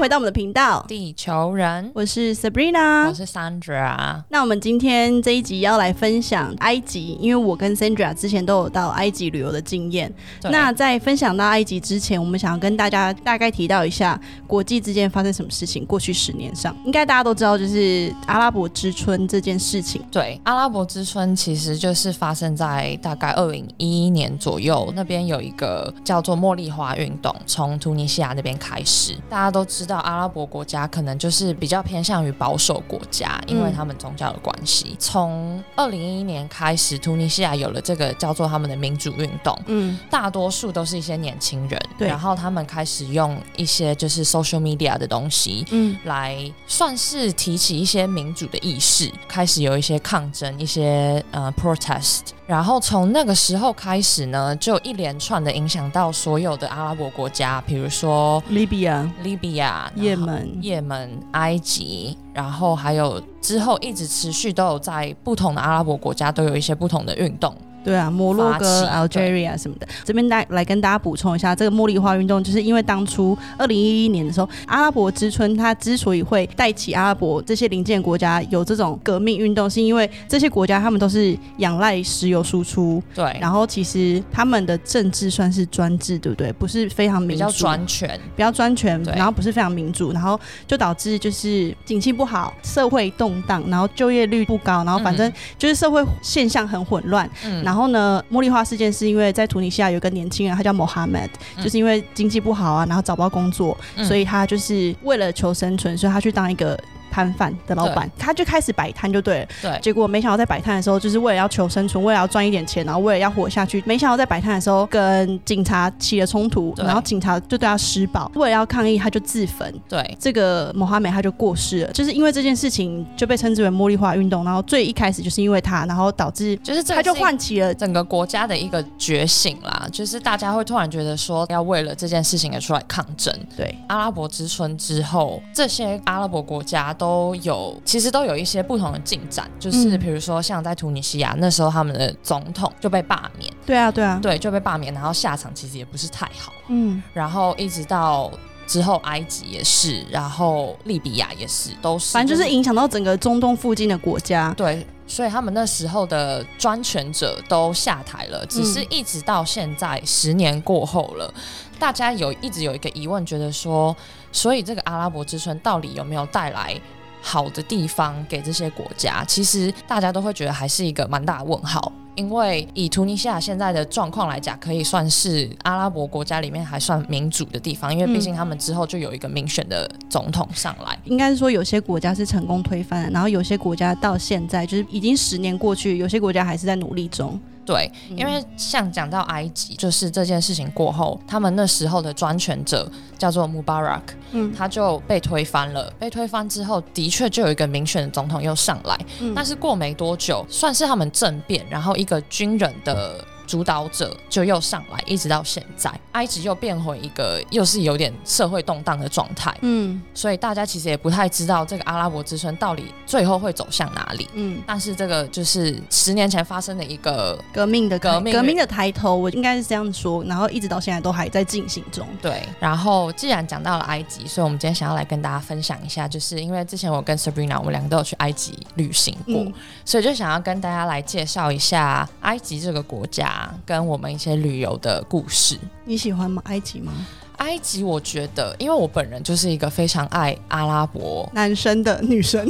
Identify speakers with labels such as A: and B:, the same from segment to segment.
A: 回到我们的频道，
B: 地球人，
A: 我是 Sabrina，
B: 我是 Sandra。
A: 那我们今天这一集要来分享埃及，因为我跟 Sandra 之前都有到埃及旅游的经验。那在分享到埃及之前，我们想要跟大家大概提到一下国际之间发生什么事情。过去十年上，应该大家都知道，就是阿拉伯之春这件事情。
B: 对，阿拉伯之春其实就是发生在大概二零一一年左右，那边有一个叫做茉莉花运动，从突尼西亚那边开始。大家都知道，阿拉伯国家可能就是比较偏向于保守国家，因为他们宗教的关系。从二零一一年开始，突尼西亚有了这个叫做他们的民主运动。嗯，大多数都是一些年轻人，
A: 对，
B: 然后他们开始用一些就是 social media 的东西，嗯，来算是提起一些民主的意识，开始有一些抗争，一些呃 protest。然后从那个时候开始呢，就一连串的影响到所有的阿拉伯国家，比如说
A: 利比亚、
B: 利比亚、
A: 也门、
B: 也门、埃及，然后还有之后一直持续都有在不同的阿拉伯国家都有一些不同的运动。
A: 对啊，摩洛哥、Algeria 什么的，这边来来跟大家补充一下，这个茉莉花运动，就是因为当初二零一一年的时候，阿拉伯之春它之所以会带起阿拉伯这些邻近国家有这种革命运动，是因为这些国家他们都是仰赖石油输出，
B: 对，
A: 然后其实他们的政治算是专制，对不对？不是非常民主，
B: 比较专权，
A: 比较专权，然后不是非常民主，然后就导致就是景气不好，社会动荡，然后就业率不高，然后反正就是社会现象很混乱，嗯。然后呢，茉莉花事件是因为在突尼西亚有个年轻人，他叫 Mohammed，就是因为经济不好啊，然后找不到工作，所以他就是为了求生存，所以他去当一个。摊贩的老板，他就开始摆摊就对了。
B: 对，
A: 结果没想到在摆摊的时候，就是为了要求生存，为了要赚一点钱，然后为了要活下去。没想到在摆摊的时候跟警察起了冲突，然后警察就对他施暴。为了要抗议，他就自焚。
B: 对，
A: 这个摩哈梅他就过世了。就是因为这件事情就被称之为茉莉花运动。然后最一开始就是因为他，然后导致
B: 就是
A: 他就唤起了
B: 整个国家的一个觉醒啦。就是大家会突然觉得说要为了这件事情而出来抗争。
A: 对，
B: 阿拉伯之春之后，这些阿拉伯国家都有。其实都有一些不同的进展，就是比如说像在突尼西亚那时候，他们的总统就被罢免。
A: 对啊，对啊，
B: 对，就被罢免，然后下场其实也不是太好。嗯，然后一直到之后，埃及也是，然后利比亚也是，都是，
A: 反正就是影响到整个中东附近的国家。
B: 对，所以他们那时候的专权者都下台了，只是一直到现在，十年过后了，大家有一直有一个疑问，觉得说，所以这个阿拉伯之春到底有没有带来？好的地方给这些国家，其实大家都会觉得还是一个蛮大的问号。因为以突尼西亚现在的状况来讲，可以算是阿拉伯国家里面还算民主的地方，因为毕竟他们之后就有一个民选的总统上来。
A: 应该是说有些国家是成功推翻了，然后有些国家到现在就是已经十年过去，有些国家还是在努力中。
B: 对，因为像讲到埃及，就是这件事情过后，他们那时候的专权者叫做 Mubarak，嗯，他就被推翻了。被推翻之后，的确就有一个民选的总统又上来，但是过没多久，算是他们政变，然后一个军人的。主导者就又上来，一直到现在，埃及又变回一个又是有点社会动荡的状态。嗯，所以大家其实也不太知道这个阿拉伯之春到底最后会走向哪里。嗯，但是这个就是十年前发生的一个
A: 革命的
B: 革命
A: 革命的抬头，我应该是这样说。然后一直到现在都还在进行中。
B: 对，然后既然讲到了埃及，所以我们今天想要来跟大家分享一下，就是因为之前我跟 Sabrina 我们两个都有去埃及旅行过，所以就想要跟大家来介绍一下埃及这个国家。跟我们一些旅游的故事，
A: 你喜欢吗？埃及吗？
B: 埃及，我觉得，因为我本人就是一个非常爱阿拉伯
A: 男生的女生，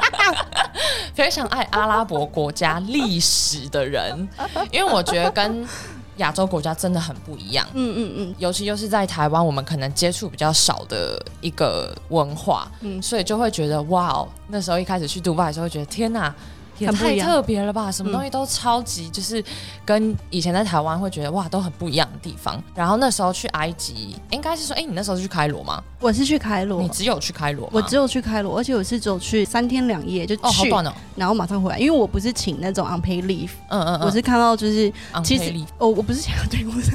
B: 非常爱阿拉伯国家历史的人，因为我觉得跟亚洲国家真的很不一样。嗯嗯嗯，尤其又是在台湾，我们可能接触比较少的一个文化，嗯，所以就会觉得哇哦，那时候一开始去杜拜的时候，会觉得天哪。也太特别了吧！什么东西都超级，就是跟以前在台湾会觉得哇都很不一样的地方。然后那时候去埃及，应该是说，哎，你那时候是去开罗吗？
A: 我是去开罗，
B: 你只有去开罗，
A: 我只有去开罗，而且我是只有去三天两夜就去，
B: 哦，好短哦，
A: 然后马上回来，因为我不是请那种 unpaid leave，嗯嗯嗯，我是看到就是
B: 其实
A: 哦，我不是想对，我是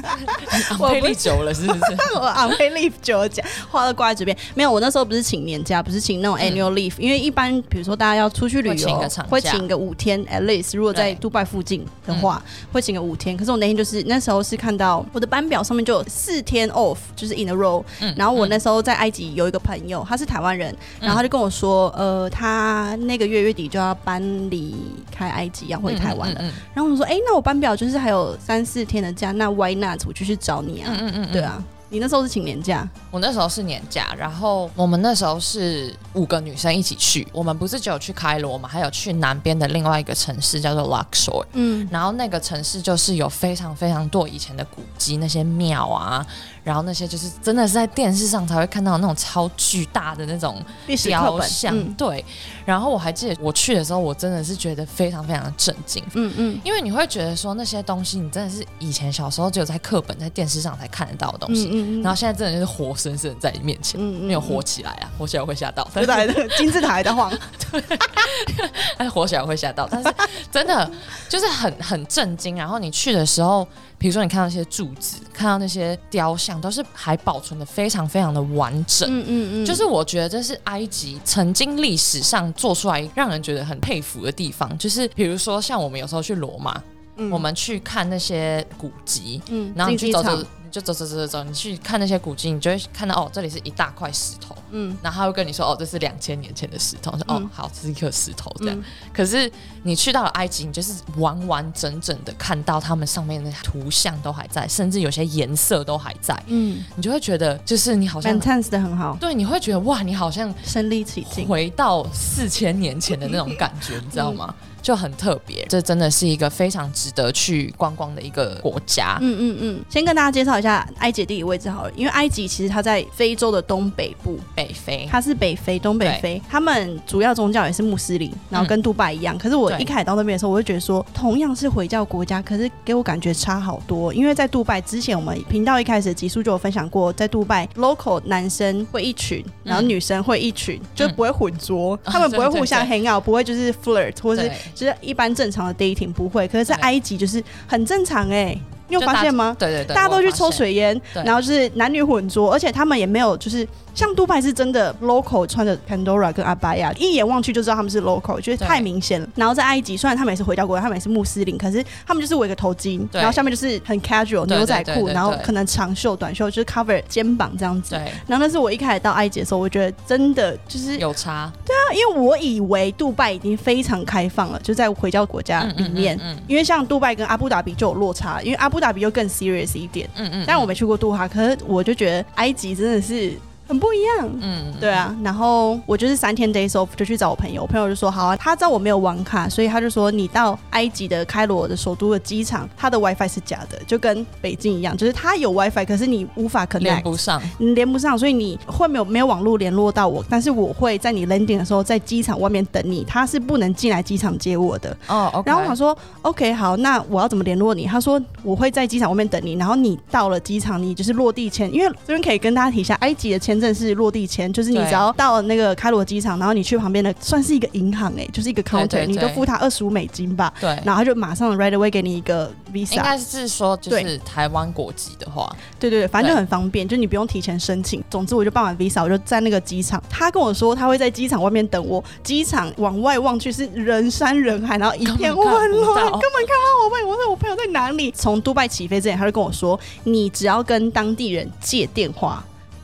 B: unpaid leave 久了是不是？
A: 我 unpaid leave 久了讲话都挂在嘴边，没有，我那时候不是请年假，不是请那种 annual leave，因为一般比如说大家要出去旅游，
B: 会
A: 请。个五天，at least 如果在杜拜附近的话，会请个五天。可是我那天就是那时候是看到我的班表上面就有四天 off，就是 in a row。然后我那时候在埃及有一个朋友，他是台湾人，然后他就跟我说，呃，他那个月月底就要搬离开埃及，要回台湾了。然后我说，哎，那我班表就是还有三四天的假，那 why not 我就去找你啊？嗯嗯嗯，对啊。你那时候是请年假，
B: 我那时候是年假，然后我们那时候是五个女生一起去，我们不是只有去开罗嘛，还有去南边的另外一个城市叫做 Luxor，嗯，然后那个城市就是有非常非常多以前的古迹，那些庙啊。然后那些就是真的是在电视上才会看到那种超巨大的那种雕像，对。然后我还记得我去的时候，我真的是觉得非常非常的震惊，嗯嗯，因为你会觉得说那些东西，你真的是以前小时候只有在课本、在电视上才看得到的东西，嗯嗯，然后现在真的就是活生生在你面前，没有活起来啊，活起来会吓到，
A: 对的，金字塔还在晃，
B: 对，但是活起来会吓到，但是真的就是很很震惊。然后你去的时候。比如说，你看到那些柱子，看到那些雕像，都是还保存的非常非常的完整。嗯嗯嗯，就是我觉得这是埃及曾经历史上做出来让人觉得很佩服的地方。就是比如说，像我们有时候去罗马，我们去看那些古籍，嗯，然后你去走走。就走走走走走，你去看那些古迹，你就会看到哦，这里是一大块石头，嗯，然后他会跟你说哦，这是两千年前的石头，说哦，好，这是一颗石头这样。可是你去到了埃及，你就是完完整整的看到他们上面的图像都还在，甚至有些颜色都还在，嗯，你就会觉得就是你好像
A: fantastic 的很好，
B: 对，你会觉得哇，你好像
A: 身临其境，
B: 回到四千年前的那种感觉，你知道吗？就很特别，这真的是一个非常值得去观光的一个国家。嗯嗯
A: 嗯，先跟大家介绍一下埃及地理位置好了，因为埃及其实它在非洲的东北部，
B: 北非，
A: 它是北非东北非，他们主要宗教也是穆斯林，然后跟杜拜一样。可是我一开始到那边的时候，我就觉得说，同样是回教国家，可是给我感觉差好多。因为在杜拜之前，我们频道一开始集数就有分享过，在杜拜 local 男生会一群，然后女生会一群，就不会混浊，他们不会互相 hang out，不会就是 flirt 或是就是一般正。常的 dating 不会，可是，在埃及就是很正常哎。你有发现吗？
B: 对对对，
A: 大家都去抽水烟，然后就是男女混浊，而且他们也没有就是像杜拜是真的 local 穿着 Pandora 跟阿巴亚，一眼望去就知道他们是 local，觉得太明显了。然后在埃及，虽然他们也是回教国家，他们也是穆斯林，可是他们就是围个头巾，然后下面就是很 casual 牛仔裤，然后可能长袖、短袖就是 cover 肩膀这样子。
B: 对。
A: 然后那是我一开始到埃及的时候，我觉得真的就是
B: 有差。
A: 对啊，因为我以为杜拜已经非常开放了，就在回教国家里面，因为像杜拜跟阿布达比就有落差，因为阿布达比又更 serious。一点，嗯嗯，但我没去过杜哈，可是我就觉得埃及真的是。很不一样，嗯，对啊，然后我就是三天 days off 就去找我朋友，我朋友就说好啊，他知道我没有网卡，所以他就说你到埃及的开罗的首都的机场，他的 WiFi 是假的，就跟北京一样，就是他有 WiFi，可是你无法 connect，
B: 连不上，你
A: 连不上，所以你会没有没有网络联络到我，但是我会在你 landing 的时候在机场外面等你，他是不能进来机场接我的，哦，然后我想说 OK 好，那我要怎么联络你？他说我会在机场外面等你，然后你到了机场，你就是落地签，因为这边可以跟大家提一下，埃及的签证是落地签。就是你只要到那个开罗机场，然后你去旁边的算是一个银行哎，就是一个 counter，你就付他二十五美金吧。
B: 对，
A: 然后他就马上 right away 给你一个 visa。
B: 应该是说就是台湾国籍的话，
A: 对对对，反正就很方便，就你不用提前申请。总之我就办完 visa，我就在那个机场。他跟我说他会在机场外面等我，机场往外望去是人山人海，然后一片混乱，根本看不到我朋友。我说我朋友在哪里？从杜拜起飞之前，他就跟我说，你只要跟当地人借电话。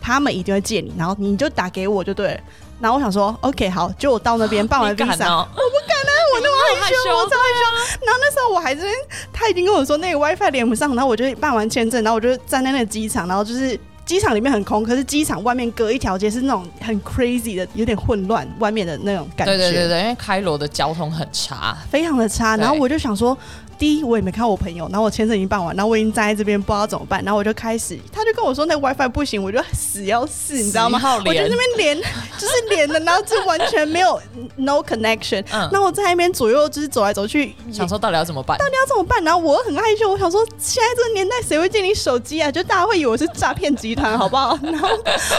A: 他们一定会借你，然后你就打给我就对。然后我想说，OK，好，就我到那边 办完 visa，我不敢啊，我那么害羞，我超害羞。然后那时候我还是他已经跟我说那个 WiFi 连不上，然后我就办完签证，然后我就站在那个机场，然后就是机场里面很空，可是机场外面隔一条街是那种很 crazy 的，有点混乱，外面的那种感觉。
B: 对对对对，因为开罗的交通很差，
A: 非常的差。然后我就想说。第一，我也没看到我朋友，然后我签证已经办完，然后我已经站在这边，不知道怎么办，然后我就开始，他就跟我说那 WiFi 不行，我就死要试，你知道吗？我就那边连，就是连的，然后就完全没有 no connection，嗯，那我在那边左右就是走来走去，
B: 想说到底要怎么办？
A: 到底要怎么办？然后我很害羞，我想说现在这个年代谁会借你手机啊？就大家会以为我是诈骗集团，好不好？然后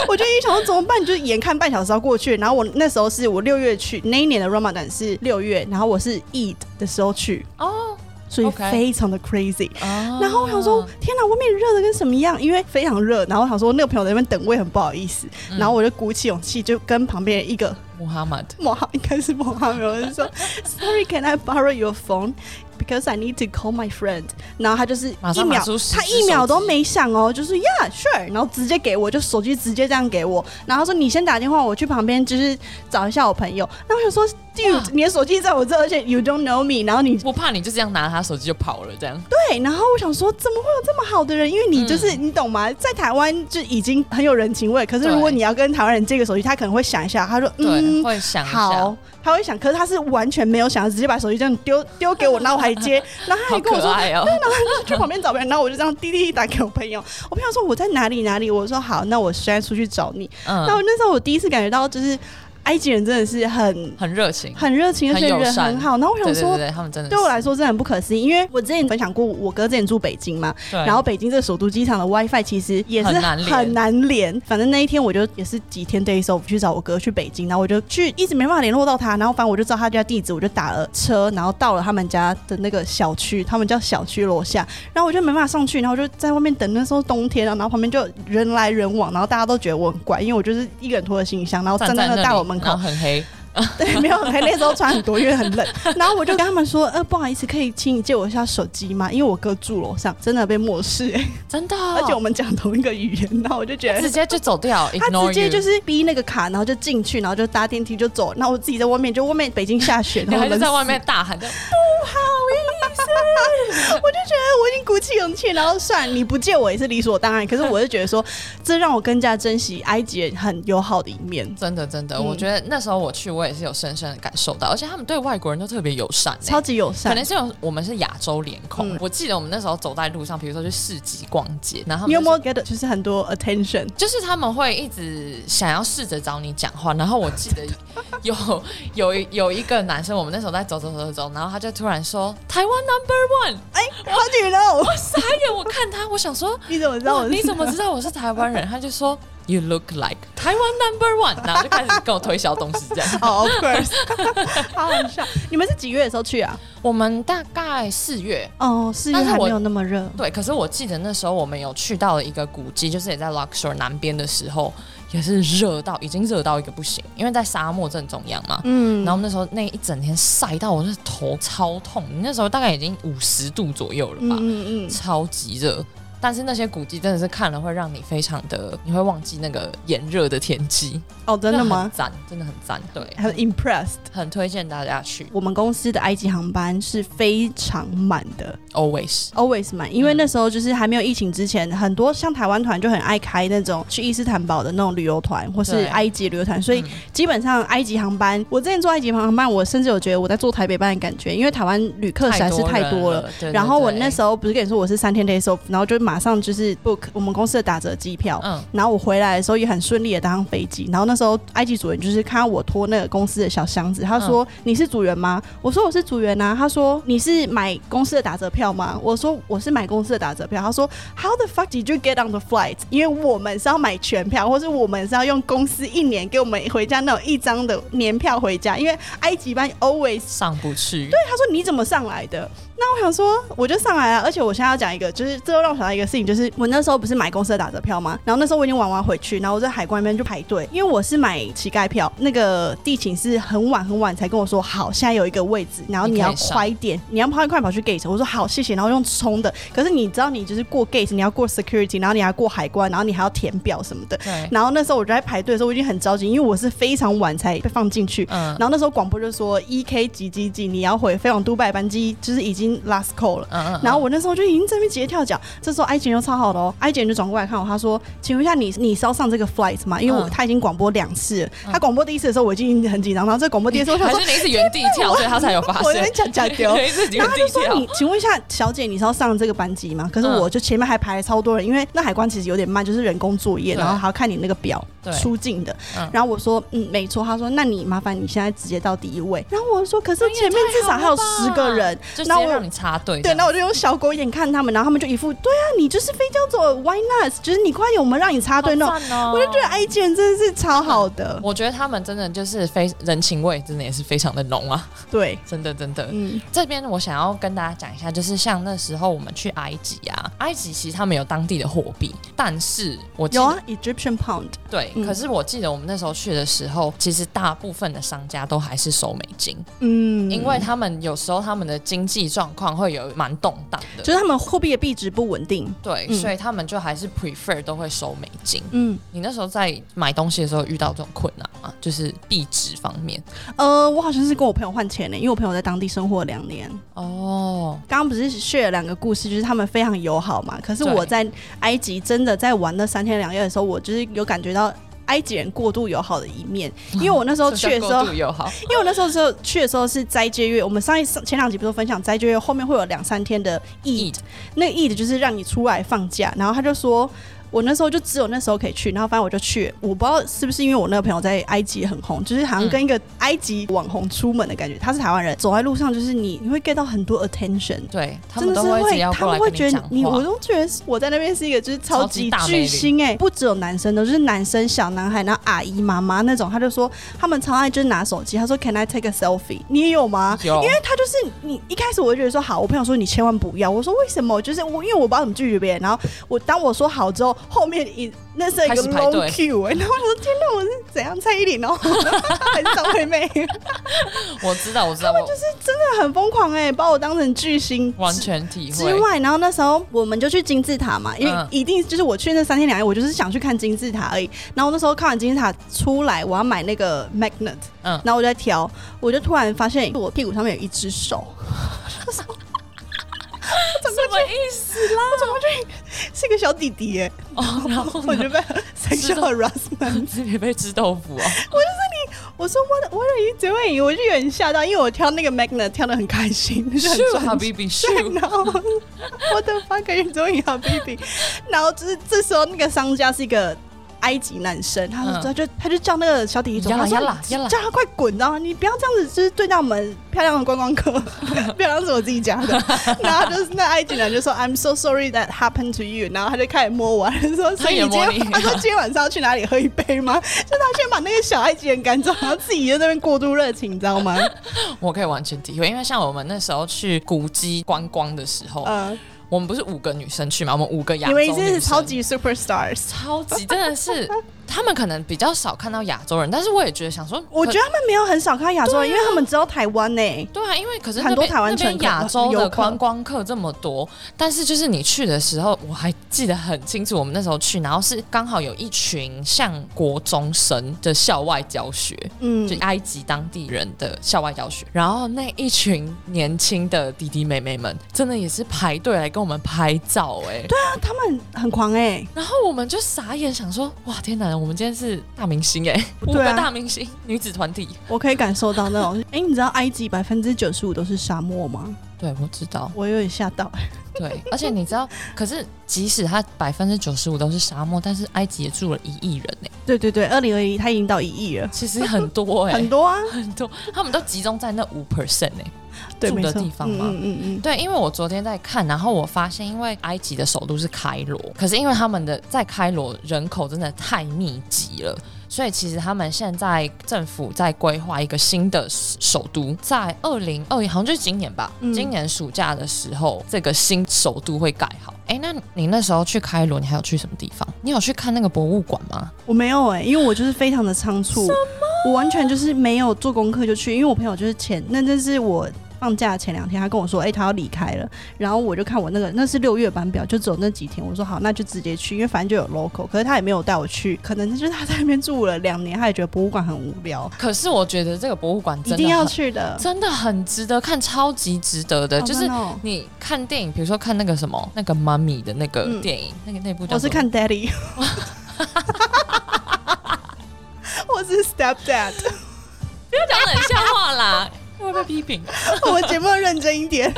A: 我就一想说怎么办？就眼看半小时要过去，然后我那时候是我六月去，那一年的 Ramadan 是六月，然后我是 Eid 的时候去，哦。所以非常的 crazy。然后我想说，天哪，外面热的跟什么一样？因为非常热。然后我想说，那个朋友在那边等，我也很不好意思。然后我就鼓起勇气，就跟旁边一个
B: 穆哈马德，
A: 穆哈应该是穆哈梅，我就说，Sorry，can I borrow your phone？Because I need to call my friend，然后他就是一秒，他一秒都没想哦，就是 Yeah sure，然后直接给我，就手机直接这样给我，然后说你先打电话，我去旁边就是找一下我朋友。那我想说，Dude，你的手机在我这，而且 You don't know me，然后你
B: 我怕你就这样拿他手机就跑了这样？
A: 对，然后我想说，怎么会有这么好的人？因为你就是你懂吗？在台湾就已经很有人情味，可是如果你要跟台湾人借个手机，他可能会想一下，他说
B: 嗯，会想
A: 好。他会想，可是他是完全没有想，直接把手机这样丢丢给我，然后我还接，然后他还跟我说，对，然后他就去旁边找别人，然后我就这样滴滴打给我朋友，我朋友说我在哪里哪里，我说好，那我现在出去找你。嗯，那我那时候我第一次感觉到就是。埃及人真的是很
B: 很热情，
A: 很热情，而且人很好。然后我想说，
B: 他们真的
A: 对我来说真的很不可思议，因为我之前分享过，我哥之前住北京嘛，然后北京这个首都机场的 WiFi 其实也是很难连。反正那一天我就也是几天 days off 去找我哥去北京，然后我就去一直没办法联络到他，然后反正我就知道他家地址，我就打了车，然后到了他们家的那个小区，他们叫小区楼下，然后我就没办法上去，然后我就在外面等。那时候冬天啊，然后旁边就人来人往，然后大家都觉得我很怪，因为我就是一个人拖着行李箱，然后站在那大楼门口，
B: 很黑。
A: 对，没有很黑，那时候穿很多，因为很冷。然后我就跟他们说：“呃，不好意思，可以请你借我一下手机吗？因为我哥住楼上，真的被漠视，哎，
B: 真的。
A: 而且我们讲同一个语言，然后我就觉得
B: 直接就走掉，
A: 他直接就是逼那个卡，然后就进去，然后就搭电梯就走。那我自己在外面，就外面北京下雪，然后
B: 在外面大喊
A: 着不好 我就觉得我已经鼓起勇气，然后算你不借我也是理所当然。可是我就觉得说，这让我更加珍惜埃及人很友好的一面。
B: 真的，真的，我觉得那时候我去，我也是有深深的。感受到，而且他们对外国人都特别友善，
A: 超级友善。
B: 可能是有我们是亚洲脸孔。我记得我们那时候走在路上，比如说去市集逛街，然后
A: 你有没有 get 就是很多 attention，
B: 就是他们会一直想要试着找你讲话。然后我记得有有有一个男生，我们那时候在走走走走，然后他就突然说台湾 number one，
A: 哎，How do you know？
B: 我傻眼，我看他，我想说
A: 你怎么知道？
B: 你怎么知道我是台湾人？他就说。You look like Taiwan number one，然后就开始跟我推销东西，这样。
A: Of course，好好笑。你们是几月的时候去啊？
B: 我们大概四月。
A: 哦，四月还没有那么热。
B: 对，可是我记得那时候我们有去到了一个古迹，就是也在 Luxor 南边的时候，也是热到已经热到一个不行，因为在沙漠正中央嘛。嗯。然后那时候那一整天晒到我那头超痛，那时候大概已经五十度左右了吧？嗯嗯。超级热。但是那些古迹真的是看了会让你非常的，你会忘记那个炎热的天气。
A: 哦，真的吗？
B: 赞，真的很赞，对，
A: 很 impressed，
B: 很推荐大家去。
A: 我们公司的埃及航班是非常满的
B: ，always。
A: Always 满，因为那时候就是还没有疫情之前，很多像台湾团就很爱开那种去伊斯坦堡的那种旅游团，或是埃及旅游团，所以基本上埃及航班，我之前坐埃及航班，我甚至有觉得我在坐台北班的感觉，因为台湾旅客实在是太多了。然后我那时候不是跟你说我是三天 days off，然后就马上就是 book 我们公司的打折机票，嗯，然后我回来的时候也很顺利的搭上飞机。然后那时候埃及主人就是看到我拖那个公司的小箱子，他说你是组员吗？我说我是组员啊。他说你是买公司的打折票吗？我说我是买公司的打折票。他说 How the fuck did you get on the flight？因为我们是要买全票，或是我们是要用公司一年给我们回家那种一张的年票回家。因为埃及班 always
B: 上不去。
A: 对，他说你怎么上来的？那我想说，我就上来了，而且我现在要讲一个，就是这又让我想到一个事情，就是我那时候不是买公司的打折票吗？然后那时候我已经玩完回去，然后我在海关那边就排队，因为我是买乞丐票，那个地勤是很晚很晚才跟我说，好，现在有一个位置，然后你要快一点，你要快快跑去 gate。我说好，谢谢，然后用冲的。可是你知道，你就是过 gate，你要过 security，然后你还过海关，然后你还要填表什么的。然后那时候我就在排队的时候，我已经很着急，因为我是非常晚才被放进去。嗯。然后那时候广播就说，E K 几几几，你要回飞往杜拜班机，就是已经 last call 了。嗯嗯，然后我那时候就已经在那边直接跳脚，这时候埃及又超好的哦，埃及就转过来看我，她说：“请问一下，你你是要上这个 flight 吗？因为我他已经广播两次，他广播第一次的时候我已经很紧张，然后这广播第二次，
B: 还是你是原地跳，所以他才有发现。我
A: 在讲讲丢，然后他就说：你请问一下，小姐，你是要上这个班级吗？可是我就前面还排了超多人，因为那海关其实有点慢，就是人工作业，然后还要看你那个表。出境的。然后我说嗯没错，他说那你麻烦你现在直接到第一位。然后我说可是前面至少还有十个人，
B: 然后让你插队。
A: 对，那我就用小狗眼看他们，然后他们就一副对啊，你就是非叫做，Why not？就是你快点，我们让你插队那种。我就觉得埃及人真的是超好的。
B: 我觉得他们真的就是非人情味，真的也是非常的浓啊。
A: 对，
B: 真的真的。嗯，这边我想要跟大家讲一下，就是像那时候我们去埃及啊，埃及其实他们有当地的货币，但是我
A: 有啊，Egyptian Pound。
B: 对，可是我记得我们那时候去的时候，其实大部分的商家都还是收美金。嗯，因为他们有时候他们的经济状况会有蛮动荡的，
A: 就是他们货币的币值不稳定。
B: 对，所以他们就还是 prefer 都会收美金。嗯，你那时候在买东西的时候遇到这种困难吗？就是币值方面？
A: 呃，我好像是跟我朋友换钱呢，因为我朋友在当地生活两年。哦，刚刚不是 share 两个故事，就是他们非常友好嘛。可是我在埃及真的在玩那三天两夜的时候，我就是有感觉到埃及人过度友好的一面。因为我那时候去的时候，
B: 友好。
A: 因为我那时候时候去的时候是斋戒月，我们上一上前两集不是分享斋戒月后面会有两三天的 Eid，那个 Eid 就是让你出来放假。然后他就说。我那时候就只有那时候可以去，然后反正我就去。我不知道是不是因为我那个朋友在埃及很红，就是好像跟一个埃及网红出门的感觉。他是台湾人，走在路上就是你，你会 get 到很多 attention。
B: 对，真的是会，
A: 他们会觉得你，我都觉得我在那边是一个就是超级巨星哎，不只有男生的，就是男生、小男孩，然后阿姨、妈妈那种。他就说他们超爱就是拿手机，他说 Can I take a selfie？你也有吗？
B: 有，
A: 因为他就是你一开始我就觉得说好，我朋友说你千万不要，我说为什么？就是我因为我不知道怎么拒绝别人，然后我当我说好之后，后面一。那是一个 long queue 哎，然后我说天哪，我是怎样蔡依林哦，还是张惠妹？
B: 我知道，我知道，
A: 他们就是真的很疯狂哎，把我当成巨星，
B: 完全体
A: 会。之外，然后那时候我们就去金字塔嘛，因为一定就是我去那三天两夜，我就是想去看金字塔而已。然后那时候看完金字塔出来，我要买那个 magnet，嗯，然后我就在挑，我就突然发现我屁股上面有一只手。
B: 什么意思啦？
A: 我怎么去是个小弟弟耶？哦，然后我就被 sexual harassment，
B: 自己被吃豆腐啊！我就
A: 说你，我说我的我的一嘴尾，我就有点吓到，因为我挑那个 magnet 挑的很开心，就很
B: 专注。
A: 然后 我的 fuck you doing, baby？然后就是这时候那个商家是一个。埃及男生，他说他就他就叫那个小弟弟走，他说叫他快滚，知道吗？你不要这样子，就是对待我们漂亮的观光客，漂亮是我自己家的。然后就是那埃及男就说 I'm so sorry that happened to you。然后他就开始摸我，说所以你今天他说今天晚上要去哪里喝一杯吗？就他先把那个小埃及人赶走，然后自己在那边过度热情，你知道吗？
B: 我可以完全体会，因为像我们那时候去古迹观光的时候，嗯。我们不是五个女生去吗？我们五个亚洲女生，
A: 以为是超级 super stars，
B: 超级真的是。他们可能比较少看到亚洲人，但是我也觉得想说，
A: 我觉得他们没有很少看到亚洲人，因为他们只有台湾呢。
B: 对啊，因为可是
A: 很多台湾
B: 那亚洲的观光客这么多，但是就是你去的时候，我还记得很清楚，我们那时候去，然后是刚好有一群像国中生的校外教学，嗯，就埃及当地人的校外教学，然后那一群年轻的弟弟妹妹们，真的也是排队来跟我们拍照，哎，
A: 对啊，他们很狂哎，
B: 然后我们就傻眼，想说，哇，天哪！我们今天是大明星 哎，五个大明星女子团体，
A: 我可以感受到那种。哎，你知道埃及百分之九十五都是沙漠吗？
B: 对，我知道，
A: 我有点吓到。
B: 对，而且你知道，可是即使它百分之九十五都是沙漠，但是埃及也住了一亿人呢。
A: 对对对，二零二一它已经到一亿了，
B: 其实很多哎，
A: 很多啊，
B: 很多，他们都集中在那五 percent 哎。住的地方吗？嗯嗯嗯，对，因为我昨天在看，然后我发现，因为埃及的首都是开罗，可是因为他们的在开罗人口真的太密集了，所以其实他们现在政府在规划一个新的首都，在二零二一，好像就是今年吧，今年暑假的时候，这个新首都会盖好。哎，那你那时候去开罗，你还有去什么地方？你有去看那个博物馆吗？
A: 我没有哎，因为我就是非常的仓促，我完全就是没有做功课就去，因为我朋友就是前，那真是我。放假前两天，他跟我说：“哎，他要离开了。”然后我就看我那个，那是六月班表，就只有那几天。我说：“好，那就直接去，因为反正就有 local。”可是他也没有带我去，可能就是他在那边住了两年，他也觉得博物馆很无聊。
B: 可是我觉得这个博物馆一
A: 定要去的，
B: 真的很值得看，超级值得的。就是你看电影，比如说看那个什么那个妈咪的那个电影，那个那部，
A: 我是看 Daddy，我是 Step Dad，
B: 不要讲冷笑话啦。会被批评。
A: 我们节目要认真一点。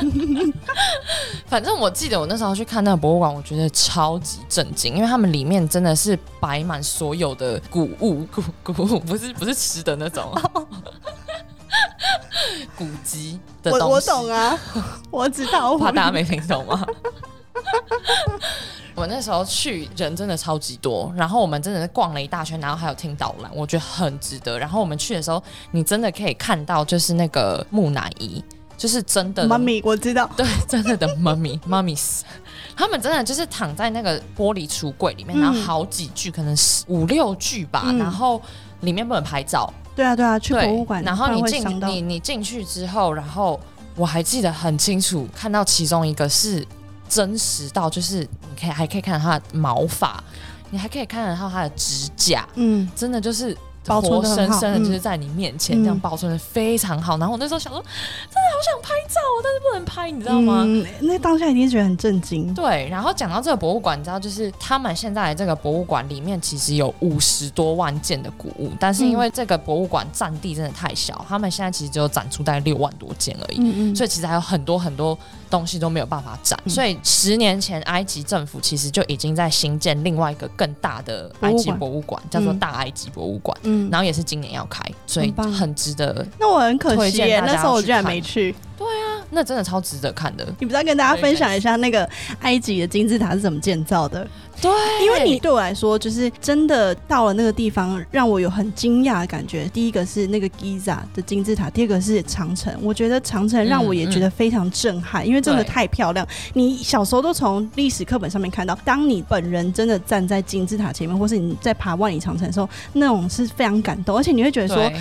B: 反正我记得我那时候去看那个博物馆，我觉得超级震惊，因为他们里面真的是摆满所有的古物，古古物不是不是吃的那种，古籍的东西。
A: 我我懂啊，我知道。
B: 我怕大家没听懂吗？我那时候去人真的超级多，然后我们真的是逛了一大圈，然后还有听导览，我觉得很值得。然后我们去的时候，你真的可以看到就是那个木乃伊，就是真的
A: 妈咪，我知道，
B: 对，真的的妈咪妈咪斯，他们真的就是躺在那个玻璃橱柜里面，然后好几具，可能是五六具吧，然后里面不能拍照。
A: 对啊，对啊，去博物馆，
B: 然后你进你你进去之后，然后我还记得很清楚，看到其中一个是。真实到就是你可以还可以看到它的毛发，你还可以看得到它的指甲，嗯，真的就是。活生生的就是在你面前这样保存的非常好，然后我那时候想说，真的好想拍照，但是不能拍，你知道吗？
A: 那当下一定觉得很震惊。
B: 对，然后讲到这个博物馆，你知道，就是他们现在这个博物馆里面其实有五十多万件的古物，但是因为这个博物馆占地真的太小，他们现在其实只有展出大概六万多件而已，所以其实还有很多很多东西都没有办法展。所以十年前，埃及政府其实就已经在新建另外一个更大的埃及博物馆，叫做大埃及博物馆。然后也是今年要开，所以很值得。
A: 那我很可惜，那时候我居然没去。
B: 那真的超值得看的。
A: 你不知道跟大家分享一下那个埃及的金字塔是怎么建造的？
B: 对，
A: 因为你对我来说，就是真的到了那个地方，让我有很惊讶的感觉。第一个是那个 Giza 的金字塔，第二个是长城。我觉得长城让我也觉得非常震撼，因为真的太漂亮。你小时候都从历史课本上面看到，当你本人真的站在金字塔前面，或是你在爬万里长城的时候，那种是非常感动，而且你会觉得说。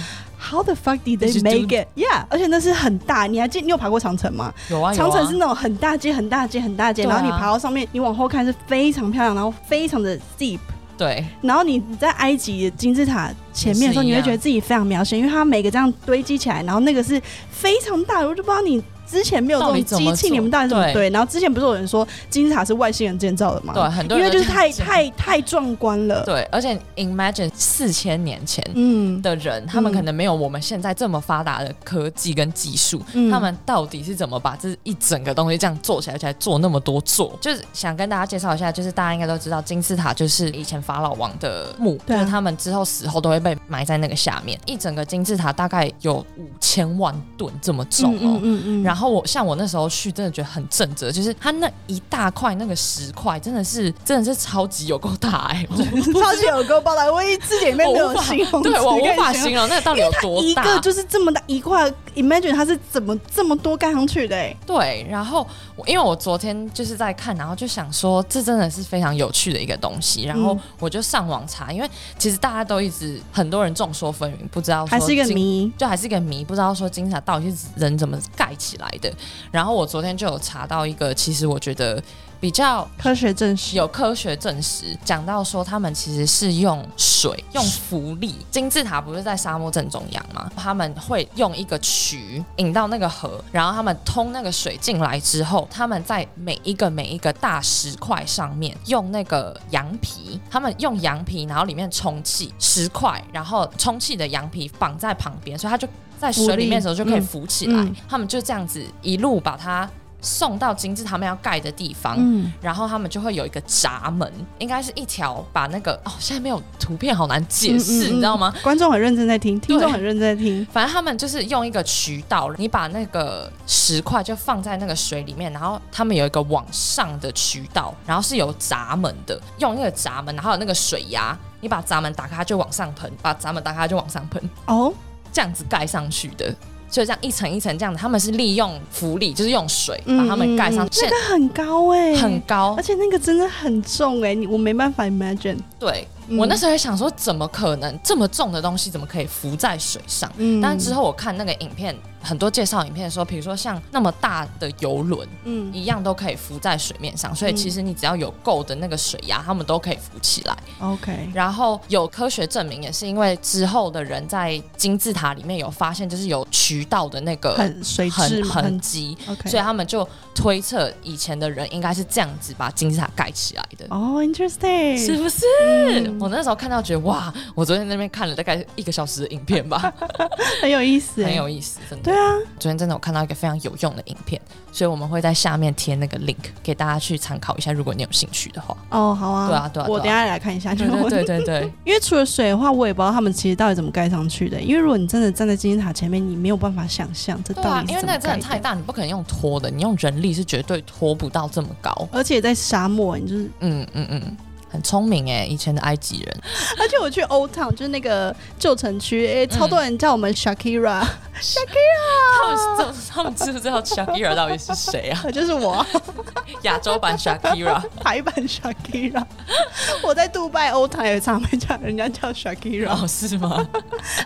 A: How the fuck did they make it? Yeah，而且那是很大，你还记？你有爬过长城吗？
B: 有啊，
A: 长城是那种很大街、很大街、很大街，然后你爬到上面，你往后看是非常漂亮，然后非常的 deep。
B: 对。
A: 然后你在埃及金字塔前面的时候，你会觉得自己非常渺小，因为它每个这样堆积起来，然后那个是非常大，我就不知道你。之前没有这种机器，你们到底怎么对？然后之前不是有人说金字塔是外星人建造的吗？
B: 对，很多
A: 因为就是太太太壮观了。
B: 对，而且 imagine 四千年前嗯的人，他们可能没有我们现在这么发达的科技跟技术，他们到底是怎么把这一整个东西这样做起来，才做那么多座？就是想跟大家介绍一下，就是大家应该都知道金字塔就是以前法老王的墓，就是他们之后死后都会被埋在那个下面。一整个金字塔大概有五千万吨这么重哦，嗯嗯，然后。然后我像我那时候去，真的觉得很震折，就是它那一大块那个石块，真的是真的是超级有够大哎，
A: 超级有够大，我一字里面没有 形容，
B: 对我无法形容那个到底有多
A: 大，一个就是这么大一块，Imagine 它是怎么这么多盖上去的哎，
B: 对，然后因为我昨天就是在看，然后就想说这真的是非常有趣的一个东西，然后我就上网查，因为其实大家都一直很多人众说纷纭，不知道
A: 还是一个谜，
B: 就还是一个谜，不知道说金字塔到底是人怎么盖起来。的，然后我昨天就有查到一个，其实我觉得比较
A: 科学证实，
B: 有科学证实讲到说，他们其实是用水、用浮力。金字塔不是在沙漠正中央吗？他们会用一个渠引到那个河，然后他们通那个水进来之后，他们在每一个每一个大石块上面用那个羊皮，他们用羊皮，然后里面充气石块，然后充气的羊皮绑在旁边，所以它就。在水里面的时候就可以浮起来，他们就这样子一路把它送到金字塔们要盖的地方，然后他们就会有一个闸门，应该是一条把那个哦，现在没有图片，好难解释，你知道吗？
A: 观众很认真在听，听众很认真在听，
B: 反正他们就是用一个渠道，你把那个石块就放在那个水里面，然后他们有一个往上的渠道，然后是有闸门的，用那个闸门，然后有那个水压，你把闸门打开就往上喷，把闸门打开就往上喷，哦。这样子盖上去的，就这样一层一层这样子，他们是利用浮力，就是用水把它们盖上去。
A: 那个很高哎，
B: 很高，
A: 而且那个真的很重哎，你我没办法 imagine。
B: 对。我那时候也想说，怎么可能这么重的东西怎么可以浮在水上？嗯但之后我看那个影片，很多介绍影片说，比如说像那么大的游轮，嗯，一样都可以浮在水面上。所以其实你只要有够的那个水压，他们都可以浮起来。
A: OK。
B: 然后有科学证明，也是因为之后的人在金字塔里面有发现，就是有渠道的那个
A: 水痕
B: 痕迹，所以他们就推测以前的人应该是这样子把金字塔盖起来的。
A: 哦，interesting，
B: 是不是？我那时候看到觉得哇，我昨天那边看了大概一个小时的影片吧，
A: 很有意思，
B: 很有意思，真的。
A: 对啊，
B: 昨天真的我看到一个非常有用的影片，所以我们会在下面贴那个 link 给大家去参考一下，如果你有兴趣的话。
A: 哦，好啊，
B: 对啊，对啊，
A: 我等下来看一下。
B: 对对对 对，
A: 因为除了水的话，我也不知道他们其实到底怎么盖上去的。因为如果你真的站在金字塔前面，你没有办法想象这到底
B: 因为那真的太大，你不可能用拖的，你用人力是绝对拖不到这么高，
A: 而且在沙漠，你就是
B: 嗯嗯嗯。很聪明哎，以前的埃及人。
A: 而且我去 Old Town，就是那个旧城区，哎，超多人叫我们 Shakira，Shakira。
B: 他们他们知不知道 Shakira 到底是谁啊？
A: 就是我，
B: 亚洲版 Shakira，
A: 台版 Shakira。我在杜拜 Old Town 也常被叫人家叫 Shakira，
B: 哦，是吗？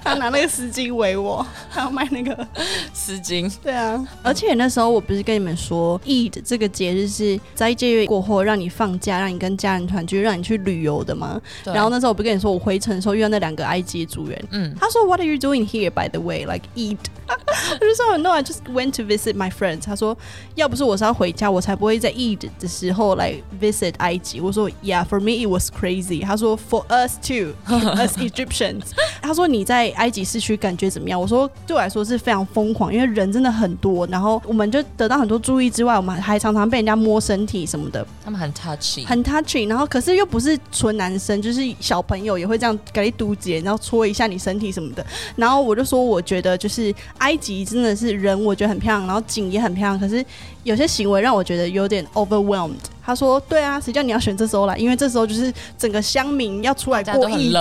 A: 他拿那个丝巾围我，他要卖那个
B: 丝巾。
A: 对啊，而且那时候我不是跟你们说，Eid 这个节日是在这月过后让你放假，让你跟家人团聚，让你去旅游的嘛，然后那时候我不跟你说，我回程的时候遇到那两个埃及组员，嗯，他说 What are you doing here? By the way, like eat。我就说 No, I just went to visit my friends。他说要不是我是要回家，我才不会在 eat 的时候来 visit 埃及。我说 Yeah, for me it was crazy。他说 For us too, us Egyptians。他说你在埃及市区感觉怎么样？我说对我来说是非常疯狂，因为人真的很多，然后我们就得到很多注意之外，我们还常常被人家摸身体什么的。
B: 他们很 touchy，
A: 很 touchy，然后可是又不是纯男生，就是小朋友也会这样给你嘟姐，然后搓一下你身体什么的。然后我就说，我觉得就是埃及真的是人，我觉得很漂亮，然后景也很漂亮，可是有些行为让我觉得有点 overwhelmed。他说：“对啊，谁叫你要选这时候来？因为这时候就是整个乡民要出来过
B: 亿，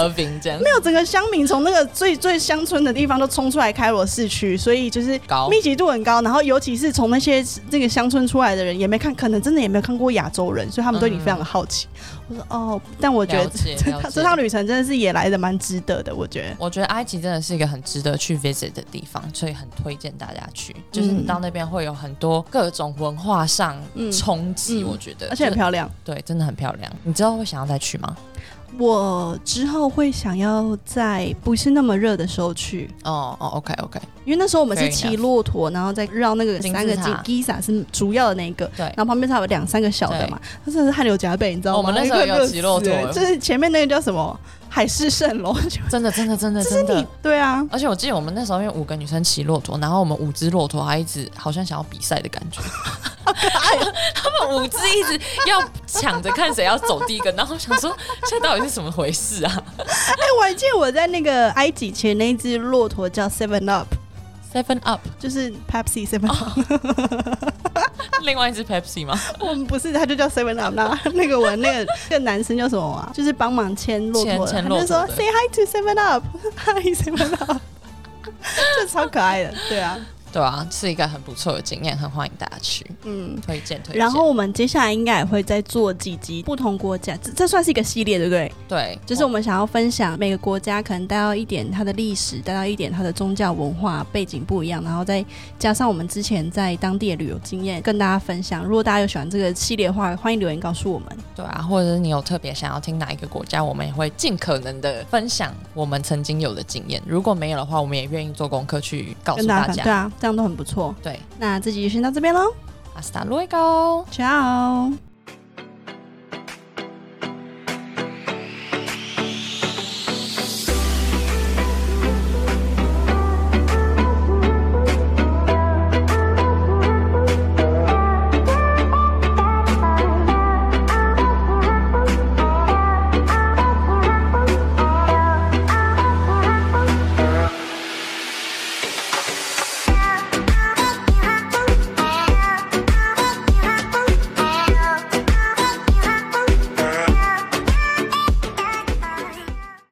B: 没
A: 有整个乡民从那个最最乡村的地方都冲出来开罗市区，所以就是密集度很高。然后尤其是从那些这个乡村出来的人，也没看，可能真的也没有看过亚洲人，所以他们对你非常的好奇。”我说哦，但我觉得这趟旅程真的是也来的蛮值得的。我觉得，
B: 我觉得埃及真的是一个很值得去 visit 的地方，所以很推荐大家去。就是你到那边会有很多各种文化上冲击，我觉得，
A: 而且很漂亮。
B: 对，真的很漂亮。你知道会想要再去吗？
A: 我之后会想要在不是那么热的时候去
B: 哦哦，OK OK，
A: 因为那时候我们是骑骆驼，然后再绕那个三个金 Giza 是主要的那个，
B: 对，
A: 然后旁边它有两三个小的嘛，它真的是汗流浃背，你知道吗？
B: 我们那时候有骑骆驼，
A: 就是前面那个叫什么海市蜃楼，
B: 真的真的真的真的，
A: 对啊，
B: 而且我记得我们那时候因为五个女生骑骆驼，然后我们五只骆驼还一直好像想要比赛的感觉。他们五只一直要抢着看谁要走第一个，然后想说现在到底是什么回事啊？
A: 哎，我还记得我在那个埃及前那只骆驼叫 Seven Up，Seven
B: Up
A: 就是 Pepsi Seven Up，
B: 另外一只 Pepsi 吗？
A: 我们不是，他就叫 Seven Up。那那个我那个那个男生叫什么啊？就是帮忙牵骆驼，他就说 Say hi to Seven Up，Hi Seven Up，这超可爱的，对啊。
B: 对啊，是一个很不错的经验，很欢迎大家去。嗯，推荐推荐。
A: 然后我们接下来应该也会再做几集不同国家，这这算是一个系列，对不对？
B: 对，
A: 就是我们想要分享每个国家可能带到一点它的历史，带到一点它的宗教文化背景不一样，然后再加上我们之前在当地的旅游经验，跟大家分享。如果大家有喜欢这个系列的话，欢迎留言告诉我们。
B: 对啊，或者是你有特别想要听哪一个国家，我们也会尽可能的分享我们曾经有的经验。如果没有的话，我们也愿意做功课去告诉大家。
A: 对啊，这样都很不错。
B: 对，
A: 那这集就先到这边喽。
B: Hasta
A: luego，ciao。